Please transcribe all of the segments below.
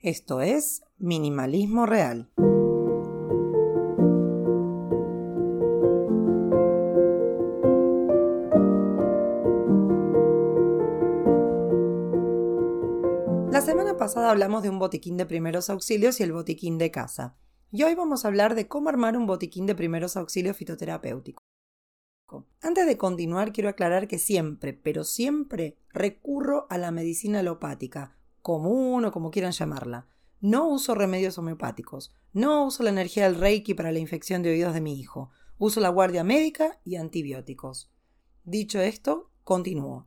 Esto es Minimalismo Real. La semana pasada hablamos de un botiquín de primeros auxilios y el botiquín de casa. Y hoy vamos a hablar de cómo armar un botiquín de primeros auxilios fitoterapéutico. Antes de continuar, quiero aclarar que siempre, pero siempre recurro a la medicina alopática, común o como quieran llamarla. No uso remedios homeopáticos, no uso la energía del Reiki para la infección de oídos de mi hijo, uso la guardia médica y antibióticos. Dicho esto, continúo.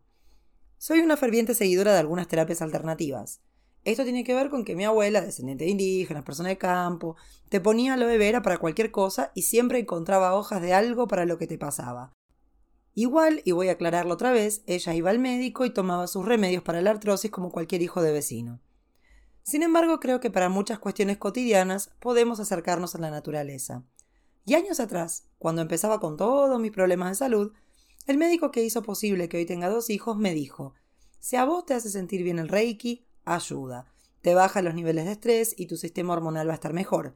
Soy una ferviente seguidora de algunas terapias alternativas. Esto tiene que ver con que mi abuela, descendiente de indígenas, persona de campo, te ponía aloe vera para cualquier cosa y siempre encontraba hojas de algo para lo que te pasaba. Igual, y voy a aclararlo otra vez, ella iba al médico y tomaba sus remedios para la artrosis como cualquier hijo de vecino. Sin embargo, creo que para muchas cuestiones cotidianas podemos acercarnos a la naturaleza. Y años atrás, cuando empezaba con todos mis problemas de salud, el médico que hizo posible que hoy tenga dos hijos me dijo, si a vos te hace sentir bien el Reiki, ayuda, te baja los niveles de estrés y tu sistema hormonal va a estar mejor.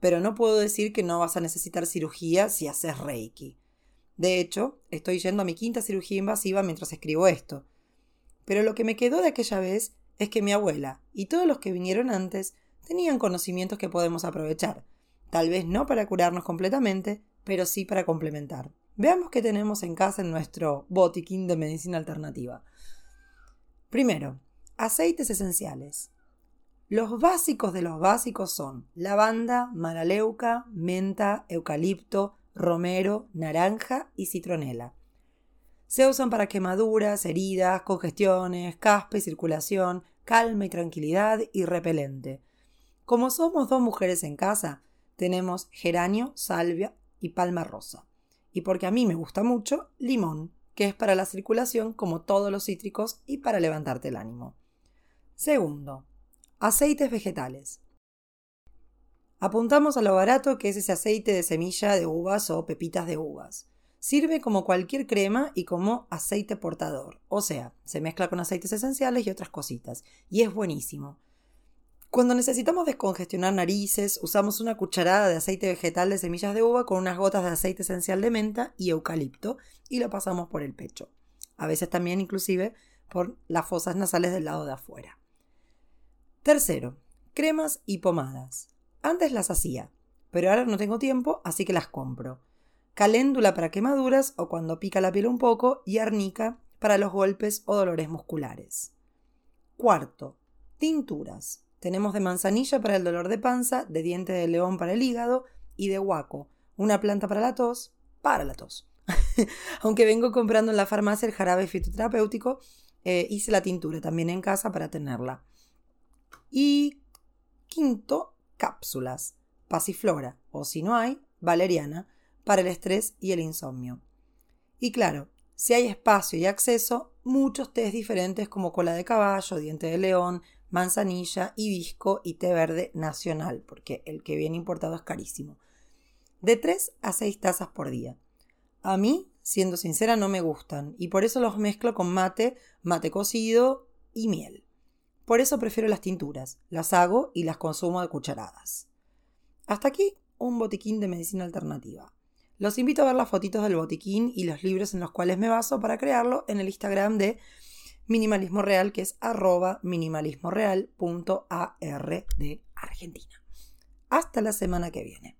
Pero no puedo decir que no vas a necesitar cirugía si haces Reiki. De hecho, estoy yendo a mi quinta cirugía invasiva mientras escribo esto. Pero lo que me quedó de aquella vez es que mi abuela y todos los que vinieron antes tenían conocimientos que podemos aprovechar. Tal vez no para curarnos completamente, pero sí para complementar. Veamos qué tenemos en casa en nuestro botiquín de medicina alternativa. Primero, aceites esenciales. Los básicos de los básicos son lavanda, maraleuca, menta, eucalipto, romero, naranja y citronela. Se usan para quemaduras, heridas, congestiones, caspa y circulación, calma y tranquilidad y repelente. Como somos dos mujeres en casa, tenemos geranio, salvia y palma rosa. Y porque a mí me gusta mucho, limón, que es para la circulación como todos los cítricos y para levantarte el ánimo. Segundo, aceites vegetales. Apuntamos a lo barato que es ese aceite de semilla de uvas o pepitas de uvas. Sirve como cualquier crema y como aceite portador, o sea, se mezcla con aceites esenciales y otras cositas, y es buenísimo. Cuando necesitamos descongestionar narices, usamos una cucharada de aceite vegetal de semillas de uva con unas gotas de aceite esencial de menta y eucalipto y lo pasamos por el pecho. A veces también inclusive por las fosas nasales del lado de afuera. Tercero, cremas y pomadas. Antes las hacía, pero ahora no tengo tiempo, así que las compro. Caléndula para quemaduras o cuando pica la piel un poco y arnica para los golpes o dolores musculares. Cuarto, tinturas. Tenemos de manzanilla para el dolor de panza, de diente de león para el hígado y de guaco, una planta para la tos, para la tos. Aunque vengo comprando en la farmacia el jarabe fitoterapéutico, eh, hice la tintura también en casa para tenerla. Y quinto, cápsulas, pasiflora o si no hay, valeriana, para el estrés y el insomnio. Y claro, si hay espacio y acceso, muchos tés diferentes como cola de caballo, diente de león, manzanilla, hibisco y té verde nacional, porque el que viene importado es carísimo. De 3 a 6 tazas por día. A mí, siendo sincera, no me gustan y por eso los mezclo con mate, mate cocido y miel. Por eso prefiero las tinturas, las hago y las consumo de cucharadas. Hasta aquí un botiquín de medicina alternativa. Los invito a ver las fotitos del botiquín y los libros en los cuales me baso para crearlo en el Instagram de Minimalismo Real, que es arroba minimalismoreal.ar de Argentina. Hasta la semana que viene.